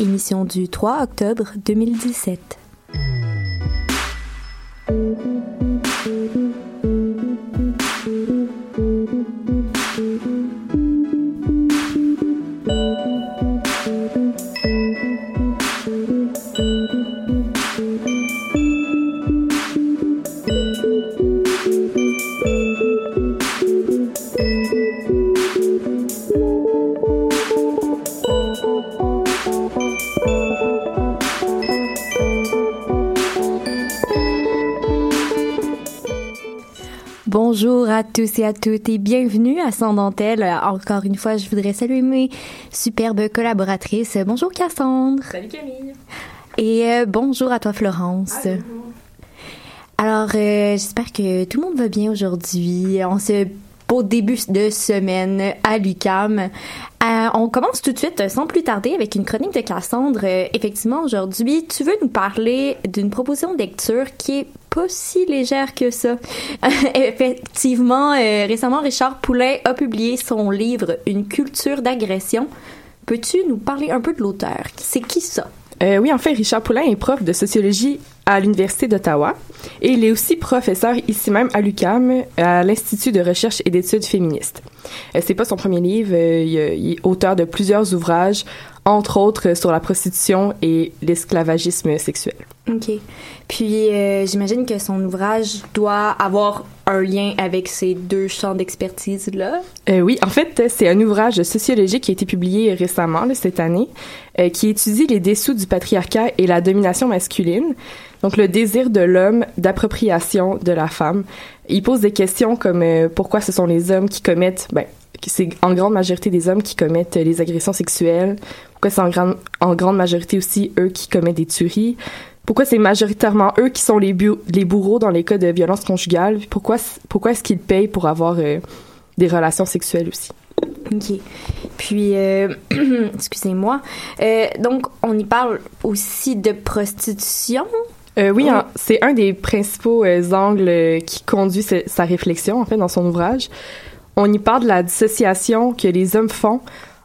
Émission du 3 octobre 2017. Bonjour à tous et à toutes et bienvenue à Sans Dentelle. Encore une fois, je voudrais saluer mes superbes collaboratrices. Bonjour Cassandre. Salut Camille. Et euh, bonjour à toi Florence. Alors, euh, j'espère que tout le monde va bien aujourd'hui. On se beau début de semaine à l'UCAM. Euh, on commence tout de suite, sans plus tarder, avec une chronique de Cassandre. Euh, effectivement, aujourd'hui, tu veux nous parler d'une proposition de lecture qui est pas si légère que ça. Effectivement, euh, récemment, Richard Poulain a publié son livre Une culture d'agression. Peux-tu nous parler un peu de l'auteur? C'est qui ça? Euh, oui, en fait, Richard Poulain est prof de sociologie à l'Université d'Ottawa et il est aussi professeur ici même à l'UCAM, à l'Institut de recherche et d'études féministes. Euh, c'est pas son premier livre, euh, il, il, est auteur de plusieurs ouvrages, entre autres sur la prostitution et l'esclavagisme sexuel. OK. Puis euh, j'imagine que son ouvrage doit avoir un lien avec ces deux champs d'expertise-là? Euh, oui, en fait, c'est un ouvrage sociologique qui a été publié récemment, cette année, euh, qui étudie les dessous du patriarcat et la domination masculine. Donc, le désir de l'homme d'appropriation de la femme. Il pose des questions comme pourquoi ce sont les hommes qui commettent, ben, c'est en grande majorité des hommes qui commettent les agressions sexuelles. Pourquoi c'est en, grande en grande majorité aussi eux qui commettent des tueries. Pourquoi c'est majoritairement eux qui sont les, les bourreaux dans les cas de violence conjugale? Pourquoi, pourquoi est-ce qu'ils payent pour avoir euh, des relations sexuelles aussi? OK. Puis, euh, excusez-moi. Euh, donc, on y parle aussi de prostitution? Oui, c'est un des principaux angles qui conduit sa, sa réflexion, en fait, dans son ouvrage. On y parle de la dissociation que les hommes font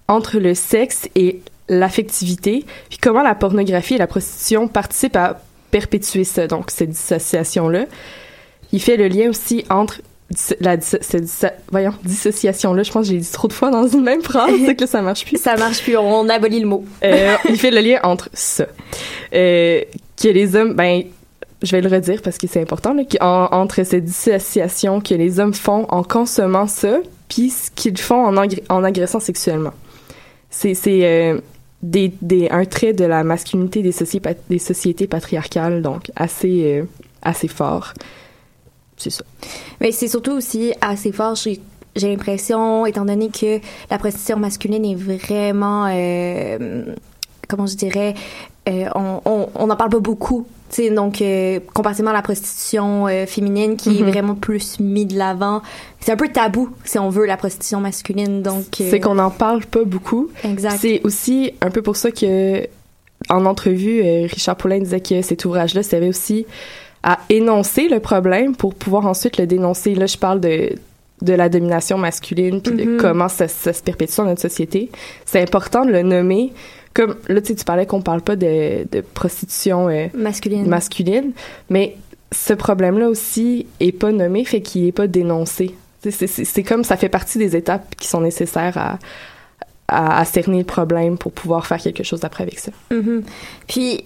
entre le sexe et l'affectivité, puis comment la pornographie et la prostitution participent à perpétuer ça, donc cette dissociation-là. Il fait le lien aussi entre la voyons, dissociation-là, je pense que j'ai dit trop de fois dans une même phrase, c'est que ça marche plus. ça marche plus, on abolit le mot. euh, il fait le lien entre ça. Euh, que les hommes, ben, je vais le redire parce que c'est important, là, en, entre cette dissociation que les hommes font en consommant ça, puis ce qu'ils font en, en agressant sexuellement. C'est euh, des, un trait de la masculinité des, soci des sociétés patriarcales, donc assez, euh, assez fort. C'est ça. Mais c'est surtout aussi assez fort j'ai l'impression, étant donné que la prostitution masculine est vraiment, euh, comment je dirais, euh, on, on, on parle pas beaucoup. Sais donc, euh, comparativement à la prostitution euh, féminine qui Mhm. est vraiment plus mis de l'avant, c'est un peu tabou, si on veut, la prostitution masculine. Donc, euh, C'est qu'on n'en parle pas beaucoup. Exact. C'est aussi un peu pour ça que, en entrevue, euh, Richard Poulain disait que cet ouvrage-là servait aussi à énoncer le problème pour pouvoir ensuite le dénoncer. Là, je parle de de la domination masculine puis Mhm. de comment ça, ça se perpétue dans notre société. C'est important de le nommer. Comme là, tu sais, tu parlais qu'on parle pas de, de prostitution euh, Masculine. masculine, mais ce problème-là aussi est pas nommé, fait qu'il est pas dénoncé. C'est c'est- c'est comme ça fait partie des étapes qui sont nécessaires à, à, à cerner le problème pour pouvoir faire quelque chose après avec ça. Mhm. Puis,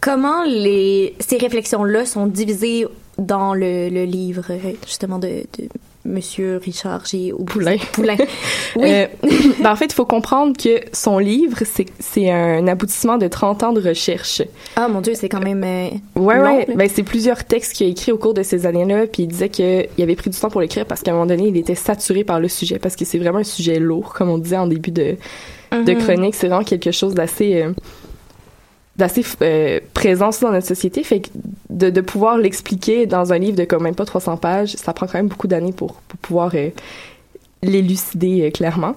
comment les, ces réflexions-là sont divisées dans le, le livre, justement, de, de Monsieur Richard G. Poulain. Poulain. Oui. Euh, ben, en fait, il faut comprendre que son livre, c'est un aboutissement de 30 ans de recherche. Ah, mon Dieu, c'est quand même... euh, Ouais, long, ouais. Ben, c'est plusieurs textes qu'il a écrits au cours de ces années-là, puis il disait qu'il avait pris du temps pour l'écrire parce qu'à un moment donné, il était saturé par le sujet, parce que c'est vraiment un sujet lourd, comme on disait en début de, de Mhm. chronique. C'est vraiment quelque chose d'assez euh, d'assez euh, présent dans notre société. Fait que de, de pouvoir l'expliquer dans un livre de comme même pas 300 pages, ça prend quand même beaucoup d'années pour, pour pouvoir euh, l'élucider euh, clairement.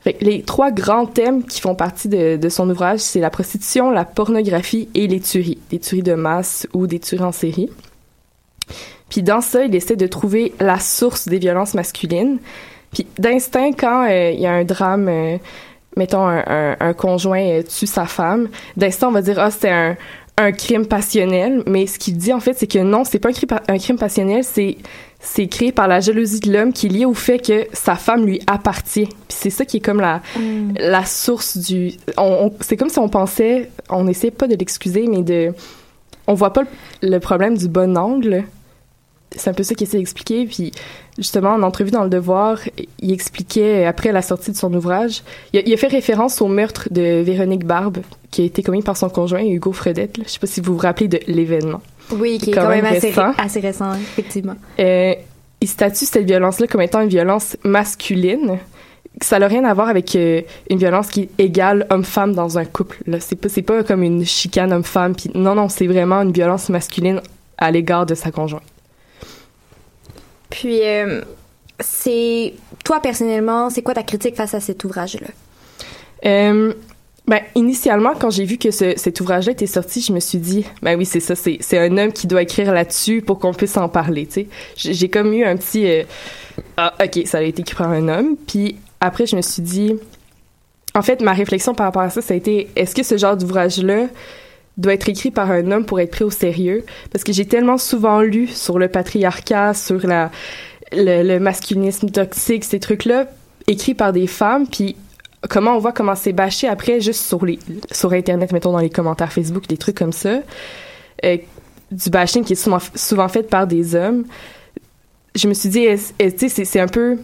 Fait que les trois grands thèmes qui font partie de, de son ouvrage, c'est la prostitution, la pornographie et les tueries. Des tueries de masse ou des tueries en série. Puis dans ça, il essaie de trouver la source des violences masculines. Puis d'instinct, quand euh, il y a un drame, mettons un, un, un conjoint euh, tue sa femme, d'instinct on va dire ah c'est un, un crime passionnel, mais ce qu'il dit en fait c'est que non, c'est pas un crime, pa- un crime passionnel, c'est c'est créé par la jalousie de l'homme qui est liée au fait que sa femme lui appartient. Puis c'est ça qui est comme la Mm. la source du on, on- c'est comme si on pensait on essaie pas de l'excuser mais de on voit pas le, le problème du bon angle c'est un peu ça qu'il essaie d'expliquer puis justement en entrevue dans le devoir il expliquait après la sortie de son ouvrage il a, il a fait référence au meurtre de Véronique Barbe qui a été commis par son conjoint Hugo Fredette je sais pas si vous vous rappelez de l'événement Oui, qui est quand quand même, même assez, récent. assez récent, effectivement. euh, il statue cette violence-là comme étant une violence masculine. Ça n'a rien à voir avec euh, une violence qui est égale homme-femme dans un couple. C'est pas, pas comme une chicane homme-femme. Non, non, c'est vraiment une violence masculine à l'égard de sa conjointe. Puis, euh, c'est... Toi, personnellement, c'est quoi ta critique face à cet ouvrage-là? Euh, ben, initialement, quand j'ai vu que ce- cet ouvrage-là était sorti, je me suis dit, ben oui, c'est ça, c'est, un homme qui doit écrire là-dessus pour qu'on puisse en parler, tu sais. J'ai, j'ai comme eu un petit, euh, ah, ok, ça a été écrit par un homme. Puis après, je me suis dit, en fait, ma réflexion par rapport à ça, ça a été, est-ce que ce genre d'ouvrage-là doit être écrit par un homme pour être pris au sérieux? Parce que j'ai tellement souvent lu sur le patriarcat, sur la, le, masculinisme toxique, ces trucs-là, écrits par des femmes, puis comment on voit comment c'est bâché après juste sur les sur internet mettons dans les commentaires Facebook des trucs comme ça euh, du bashing qui est souvent, souvent fait par des hommes je me suis dit tu sais c'est un peu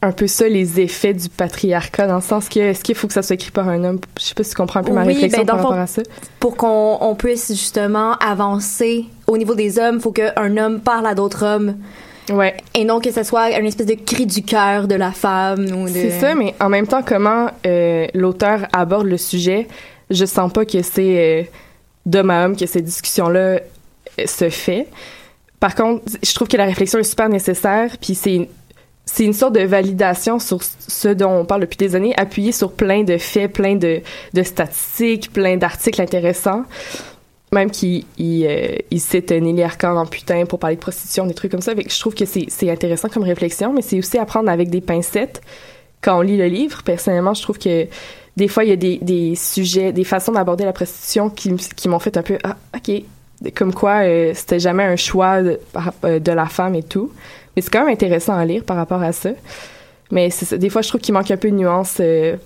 un peu ça les effets du patriarcat dans le sens que est-ce qu'il faut que ça soit écrit par un homme? Je sais pas si tu comprends un peu ma Oui, réflexion ben, par rapport à ça. Pour qu'on on puisse justement avancer au niveau des hommes, faut qu'un homme parle à d'autres hommes. Ouais. Et non que ce soit une espèce de cri du cœur de la femme ou de... C'est ça, mais en même temps, comment euh, l'auteur aborde le sujet, je sens pas que c'est euh, d'homme à homme que cette discussion-là euh, se fait. Par contre, je trouve que la réflexion est super nécessaire, puis c'est c'est une sorte de validation sur ce dont on parle depuis des années, appuyée sur plein de faits, plein de, statistiques, plein d'articles intéressants. Même qu'il il, euh, Nelly en putain pour parler de prostitution, des trucs comme ça. Je trouve que c'est intéressant comme réflexion, mais c'est aussi à prendre avec des pincettes quand on lit le livre. Personnellement, je trouve que des fois, il y a des, sujets, des façons d'aborder la prostitution qui, m'ont fait un peu « Ah, OK ». Comme quoi, euh, c'était jamais un choix de, euh, de la femme et tout. Mais c'est quand même intéressant à lire par rapport à ça. Mais des fois, je trouve qu'il manque un peu de nuance euh,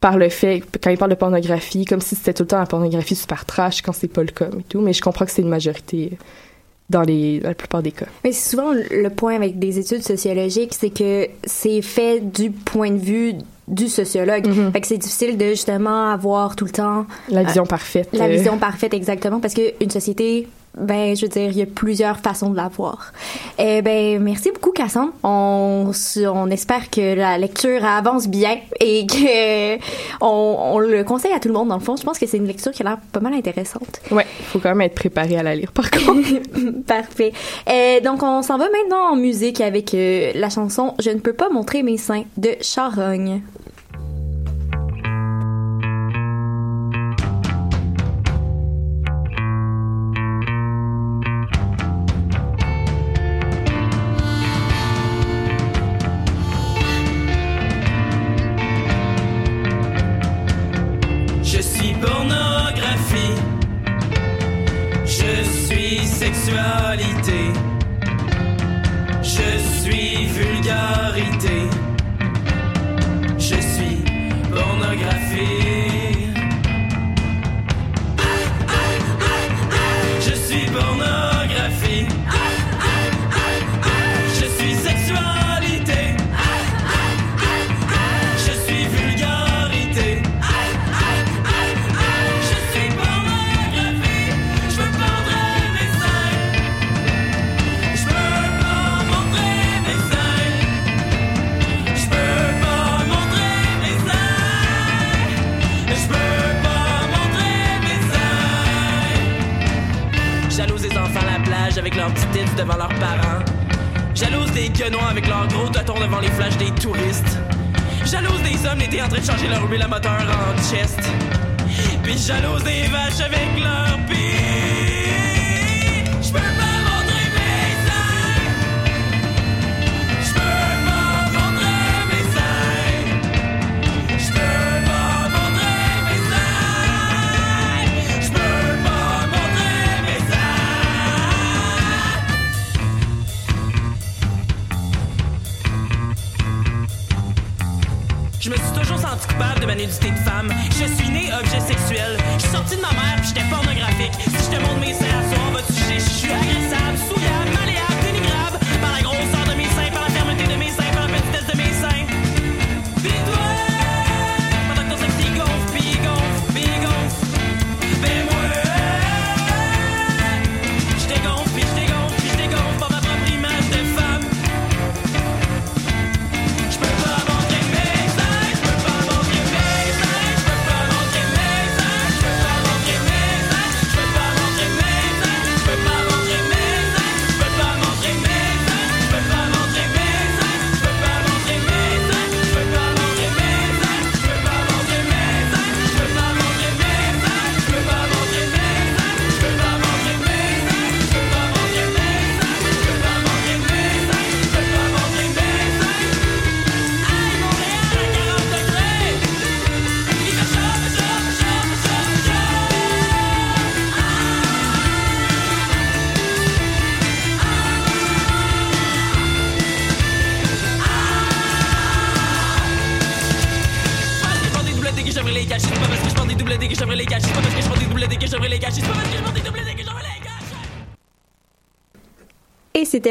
par le fait, quand il parle de pornographie, comme si c'était tout le temps la pornographie super trash quand c'est pas le cas et tout. Mais je comprends que c'est une majorité euh, dans, les, dans la plupart des cas. Mais c'est souvent le point avec des études sociologiques, c'est que c'est fait du point de vue du sociologue. Mhm. Fait que c'est difficile de justement avoir tout le temps La vision parfaite. la euh, vision parfaite exactement parce que une société ben, je veux dire, il y a plusieurs façons de la voir. Eh ben, merci beaucoup, Cassandre. On, on espère que la lecture avance bien et que on, on, le conseille à tout le monde, dans le fond. Je pense que c'est une lecture qui a l'air pas mal intéressante. Ouais, faut quand même être préparé à la lire, par contre. Parfait. Et donc, on s'en va maintenant en musique avec euh, la chanson Je ne peux pas montrer mes seins de Charogne.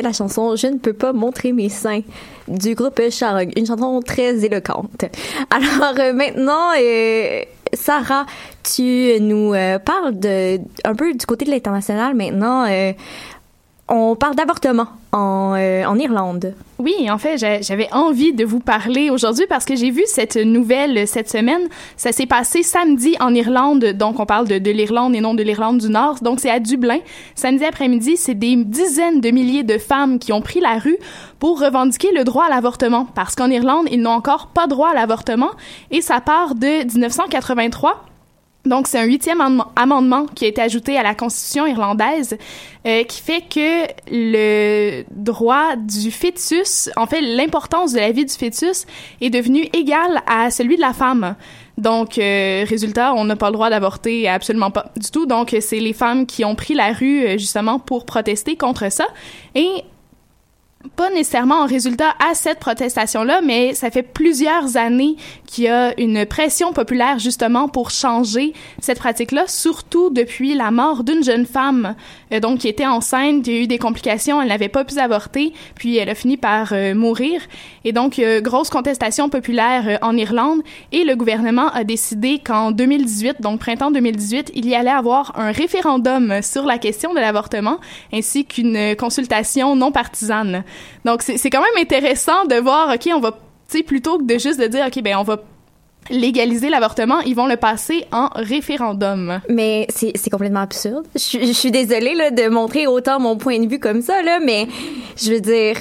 La chanson Je ne peux pas montrer mes seins du groupe Charog, une chanson très éloquente. Alors euh, maintenant, euh, Sarah, tu nous euh, parles de un peu du côté de l'international maintenant. on parle d'avortement en, en Irlande. Oui, en fait, j'avais envie de vous parler aujourd'hui parce que j'ai vu cette nouvelle cette semaine. Ça s'est passé samedi en Irlande, donc on parle de l'Irlande et non de l'Irlande du Nord. Donc c'est à Dublin. Samedi après-midi, c'est des dizaines de milliers de femmes qui ont pris la rue pour revendiquer le droit à l'avortement parce qu'en Irlande, ils n'ont encore pas droit à l'avortement et ça part de 1983 donc, c'est un huitième amendement qui a été ajouté à la Constitution irlandaise euh, qui fait que le droit du fœtus, en fait, l'importance de la vie du fœtus est devenue égale à celui de la femme. Donc, euh, résultat, on n'a pas le droit d'avorter absolument pas du tout. Donc, c'est les femmes qui ont pris la rue euh, justement pour protester contre ça. Et pas nécessairement en résultat à cette protestation-là, mais ça fait plusieurs années qu'il y a une pression populaire justement pour changer cette pratique-là, surtout depuis la mort d'une jeune femme, euh, donc qui était enceinte, qui a eu des complications, elle n'avait pas pu avorter, puis elle a fini par euh, mourir. Et donc, euh, grosse contestation populaire en Irlande, et le gouvernement a décidé qu'en 2018, donc printemps 2018, il y allait avoir un référendum sur la question de l'avortement, ainsi qu'une consultation non partisane. Donc, c'est quand même intéressant de voir, OK, on va, tu sais, plutôt que de juste de dire, OK, ben on va légaliser l'avortement, ils vont le passer en référendum. Mais c'est complètement absurde. Je, suis désolée là, de montrer autant mon point de vue comme ça, là, mais je veux dire,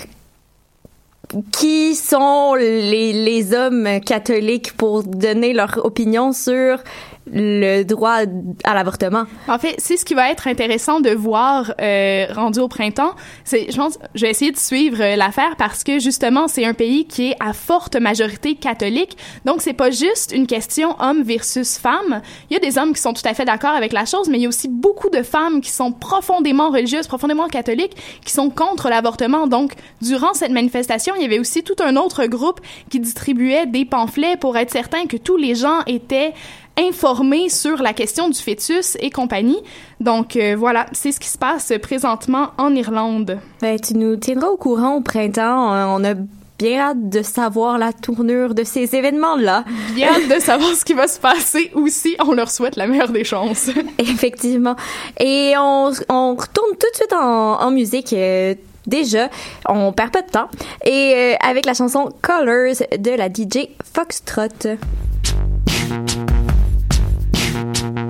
qui sont les, les hommes catholiques pour donner leur opinion sur le droit à l'avortement. En fait, c'est ce qui va être intéressant de voir euh, rendu au printemps. C'est, je pense, je vais essayer de suivre euh, l'affaire parce que justement, c'est un pays qui est à forte majorité catholique. Donc, c'est pas juste une question homme versus femme. Il y a des hommes qui sont tout à fait d'accord avec la chose, mais il y a aussi beaucoup de femmes qui sont profondément religieuses, profondément catholiques, qui sont contre l'avortement. Donc, durant cette manifestation, il y avait aussi tout un autre groupe qui distribuait des pamphlets pour être certain que tous les gens étaient informés sur la question du fœtus et compagnie. Donc euh, voilà, c'est ce qui se passe présentement en Irlande. Ben, tu nous tiendras au courant au printemps. Euh, on a bien hâte de savoir la tournure de ces événements-là. Bien hâte de savoir ce qui va se passer aussi. On leur souhaite la meilleure des chances. Effectivement. Et on, on retourne tout de suite en, en musique. Euh, déjà, on perd pas de temps. Et avec la chanson Colors de la DJ Foxtrot. Thank you.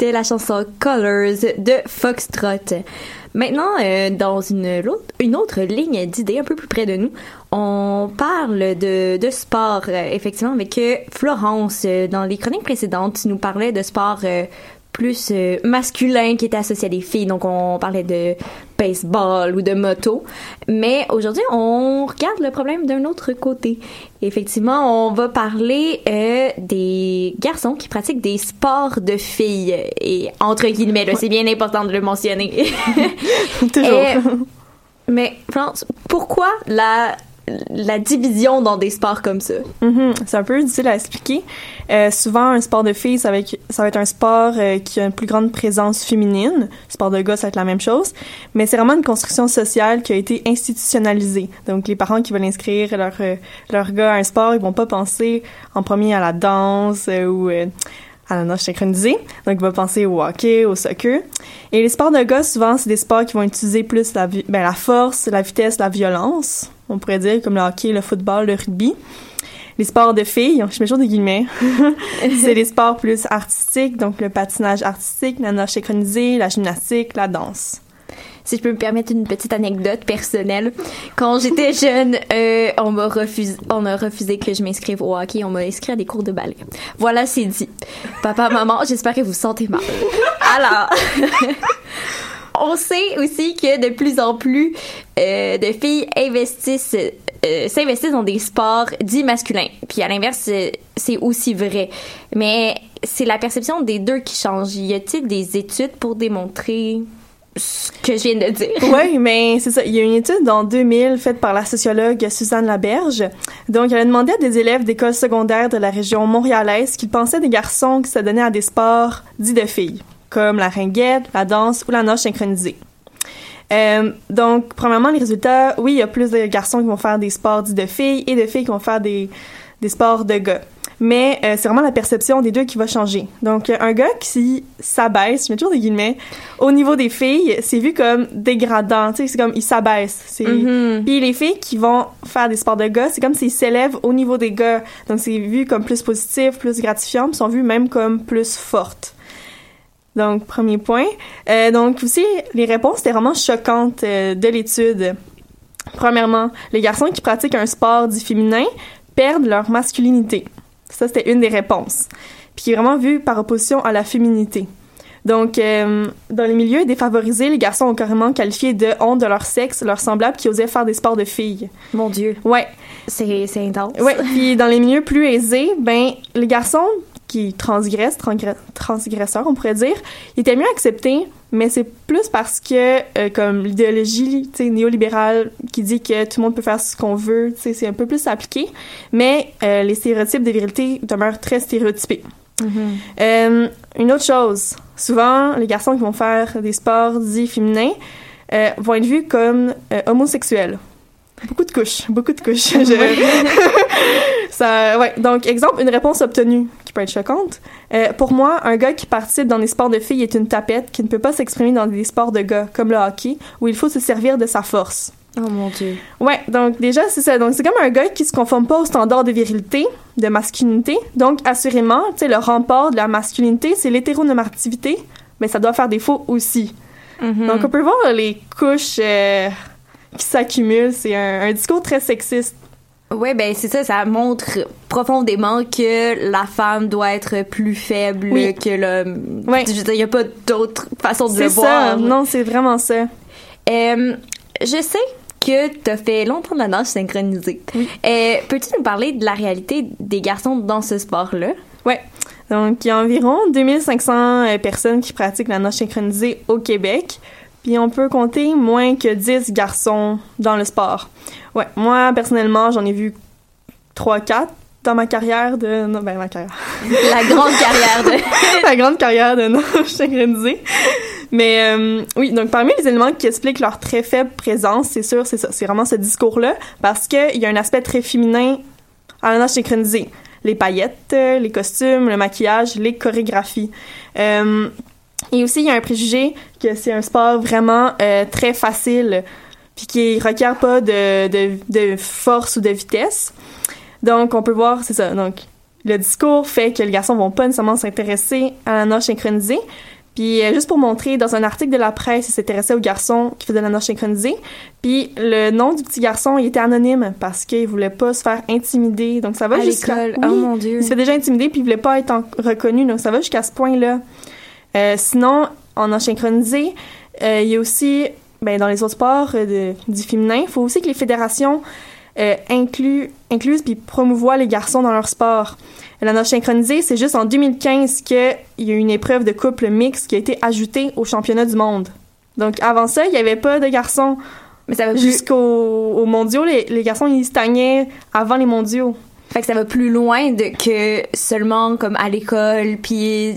C'était la chanson Colors de Foxtrot. Maintenant, euh, dans une, autre ligne d'idées un peu plus près de nous, on parle de, sport, euh, effectivement, avec Florence. euh, Dans les chroniques précédentes, tu nous parlais de sport plus euh, masculin qui était associé à des filles. Donc, on parlait de baseball ou de moto. Mais aujourd'hui, on regarde le problème d'un autre côté. Effectivement, on va parler euh, des garçons qui pratiquent des sports de filles. Et entre guillemets, c'est bien important de le mentionner. Toujours. Et- mais France, pourquoi la, la division dans des sports comme ça? Mhm, C'est un peu difficile à expliquer. Euh, souvent, un sport de filles, ça va être, va un sport euh, qui a une plus grande présence féminine. Sport de gars, ça va être la même chose. Mais c'est vraiment une construction sociale qui a été institutionnalisée. Donc, les parents qui veulent inscrire leur, euh, leur gars à un sport, ils vont pas penser en premier à la danse euh, ou à la nage synchronisée. Donc, ils vont penser au hockey, au soccer. Et les sports de gars, souvent, c'est des sports qui vont utiliser plus la, ben, la force, la vitesse, la violence. On pourrait dire comme le hockey, le football, le rugby. Les sports de filles, je mets toujours des guillemets, c'est les sports plus artistiques, donc le patinage artistique, la nage synchronisée, la gymnastique, la danse. Si je peux me permettre une petite anecdote personnelle. Quand j'étais jeune, euh, on m'a refusé, on a refusé que je m'inscrive au hockey. On m'a inscrit à des cours de ballet. Voilà, c'est dit. Papa, maman, j'espère que vous vous sentez mal. Alors, on sait aussi que de plus en plus euh, de filles investissent euh, s'investissent dans des sports dits masculins. Puis à l'inverse, c'est- c'est aussi vrai. Mais c'est la perception des deux qui change. Y a-t-il des études pour démontrer ce que je viens de dire? Oui, mais c'est ça. Il y a une étude en 2000 faite par la sociologue Suzanne Laberge. Donc, elle a demandé à des élèves d'école secondaire de la région montréalaise qu'ils pensaient des garçons qui se donnaient à des sports dits de filles, comme la ringuette, la danse ou la nage synchronisée. Euh, donc, premièrement, les résultats, oui, il y a plus de garçons qui vont faire des sports dits de filles et de filles qui vont faire des, des sports de gars. Mais euh, c'est vraiment la perception des deux qui va changer. Donc, un gars qui s'abaisse, je mets toujours des guillemets, au niveau des filles, c'est vu comme dégradant. C'est comme, il s'abaisse. C'est... Mhm. Puis les filles qui vont faire des sports de gars, c'est comme s'ils s'élèvent au niveau des gars. Donc, c'est vu comme plus positif, plus gratifiant, puis sont vus même comme plus fortes. Donc, premier point. Euh, donc, aussi, les réponses étaient vraiment choquantes euh, de l'étude. Premièrement, les garçons qui pratiquent un sport dit féminin perdent leur masculinité. Ça, c'était une des réponses. Puis qui est vraiment vu par opposition à la féminité. Donc, euh, dans les milieux défavorisés, les garçons ont carrément qualifié de honte de leur sexe leurs semblables qui osaient faire des sports de filles. Mon Dieu, Ouais, c'est c'est intense. Ouais, puis dans les milieux plus aisés, ben les garçons qui transgresse, transgre- transgresseur, on pourrait dire, il était mieux accepté, mais c'est plus parce que, euh, comme l'idéologie néolibérale qui dit que tout le monde peut faire ce qu'on veut, c'est un peu plus appliqué, mais euh, les stéréotypes de virilité demeurent très stéréotypés. Euh, une autre chose, souvent, les garçons qui vont faire des sports dits féminins vont être vus comme homosexuels. Beaucoup de couches, beaucoup de couches. Je- Ça, ouais. Donc, exemple, une réponse obtenue qui peut être choquante. Euh, pour moi, un gars qui participe dans des sports de filles est une tapette qui ne peut pas s'exprimer dans des sports de gars, comme le hockey, où il faut se servir de sa force. Oh mon dieu. Ouais, donc déjà, c'est ça. Donc, c'est comme un gars qui se conforme pas aux standards de virilité, de masculinité. Donc, assurément, tu sais, le rempart de la masculinité, c'est l'hétéronormativité, mais ça doit faire défaut aussi. Donc, on peut voir les couches euh, qui s'accumulent. C'est un, un discours très sexiste. Ouais, ben c'est ça, ça montre profondément que la femme doit être plus faible Oui. que l'homme. Ouais. Je veux dire, il n'y a pas d'autre façon de le C'est ça. voir. Non, c'est vraiment ça. Euh, je sais que tu as fait longtemps de la nage synchronisée. Euh, Peux-tu nous parler de la réalité des garçons dans ce sport-là? Ouais. Donc, il y a environ 2500 euh, personnes qui pratiquent la nage synchronisée au Québec. Puis, on peut compter moins que 10 garçons dans le sport. Ouais. Moi, personnellement, j'en ai vu 3-4 dans ma carrière de... Non, ben, ma carrière. La grande carrière de... la grande carrière de nage synchronisée. Mais euh, oui, donc parmi les éléments qui expliquent leur très faible présence, c'est sûr, c'est ça, c'est vraiment ce discours-là, parce qu'il y a un aspect très féminin à la nage synchronisée. Les paillettes, euh, les costumes, le maquillage, les chorégraphies. Euh, et aussi, il y a un préjugé que c'est un sport vraiment euh, très facile, puis qui requiert pas de, de, de force ou de vitesse. Donc, on peut voir, c'est ça. Donc, le discours fait que les garçons vont pas nécessairement s'intéresser à la nage synchronisée. Puis, euh, juste pour montrer, dans un article de la presse, il s'intéressait aux garçons qui faisaient la nage synchronisée. Puis, le nom du petit garçon, il était anonyme parce qu'il voulait pas se faire intimider. Donc, ça va À jusqu'à... l'école. Oh mon dieu. il se fait déjà intimider puis il voulait pas être en- reconnu. Donc, ça va jusqu'à ce point-là. Euh, sinon, en nage synchronisée, euh, il y a aussi, ben, dans les autres sports euh, de- du féminin, il faut aussi que les fédérations euh, incluent, puis promouvoient les garçons dans leur sport. La nage synchronisée, c'est juste en 2015 qu'il y a eu une épreuve de couple mixte qui a été ajoutée au championnat du monde. Donc, avant ça, il n'y avait pas de garçons. Mais ça. Jusqu'aux aux mondiaux, les, les garçons, ils stagnaient avant les mondiaux. Fait que ça va plus loin de que seulement comme à l'école, puis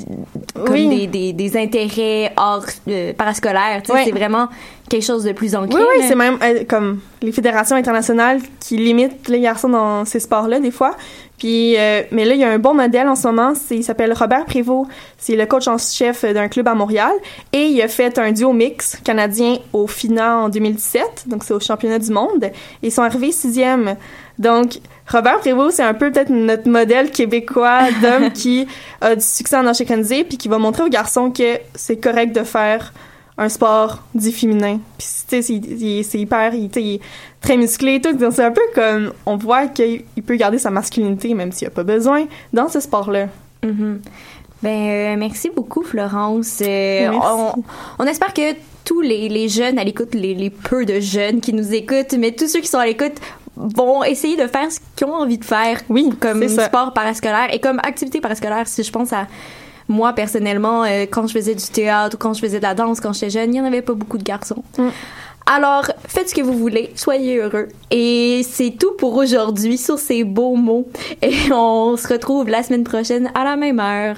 comme Oui. des, des, des intérêts hors euh, parascolaires. C'est vraiment quelque chose de plus ancré. Oui, oui, c'est même euh, comme les fédérations internationales qui limitent les garçons dans ces sports-là, des fois. Puis, euh, mais là, il y a un bon modèle en ce moment. Il s'appelle Robert Prévost. C'est le coach en chef d'un club à Montréal. Et il a fait un duo mix canadien au FINA en 2017. Donc, c'est au championnat du monde. Ils sont arrivés sixième. Donc, Robert Prévost, c'est un peu peut-être notre modèle québécois d'homme qui a du succès en synchronisé puis qui va montrer aux garçons que c'est correct de faire un sport dit féminin. Puis, tu sais, c'est, hyper, il, il est très musclé et tout. Donc, c'est un peu comme, on voit qu'il il peut garder sa masculinité, même s'il n'y a pas besoin, dans ce sport-là. Mhm. Ben, euh, merci beaucoup, Florence. Euh, Merci. on, on espère que tous les, les jeunes à l'écoute, les, les peu de jeunes qui nous écoutent, mais tous ceux qui sont à l'écoute vont essayer de faire ce qu'ils ont envie de faire Oui, comme sport parascolaire et comme activité parascolaire. Si je pense à moi personnellement, euh, quand je faisais du théâtre ou quand je faisais de la danse quand j'étais jeune, il n'y en avait pas beaucoup de garçons. Mm. Alors, faites ce que vous voulez, soyez heureux. Et c'est tout pour aujourd'hui sur ces beaux mots. Et on se retrouve la semaine prochaine à la même heure.